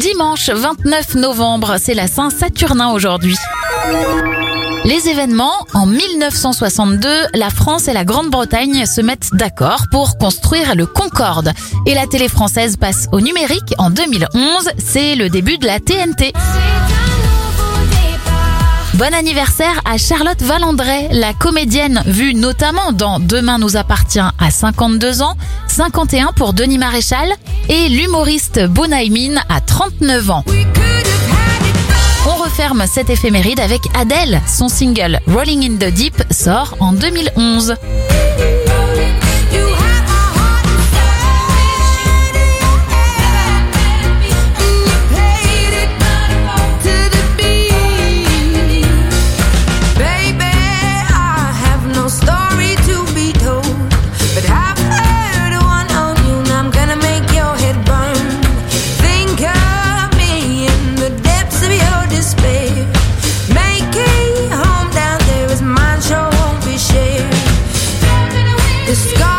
Dimanche 29 novembre, c'est la Saint-Saturnin aujourd'hui. Les événements, en 1962, la France et la Grande-Bretagne se mettent d'accord pour construire le Concorde. Et la télé française passe au numérique en 2011, c'est le début de la TNT. Bon anniversaire à Charlotte Valandrey, la comédienne vue notamment dans Demain nous appartient à 52 ans, 51 pour Denis Maréchal et l'humoriste Bonaïmin à 39 ans. On referme cette éphéméride avec Adele. Son single Rolling in the Deep sort en 2011. It's gone.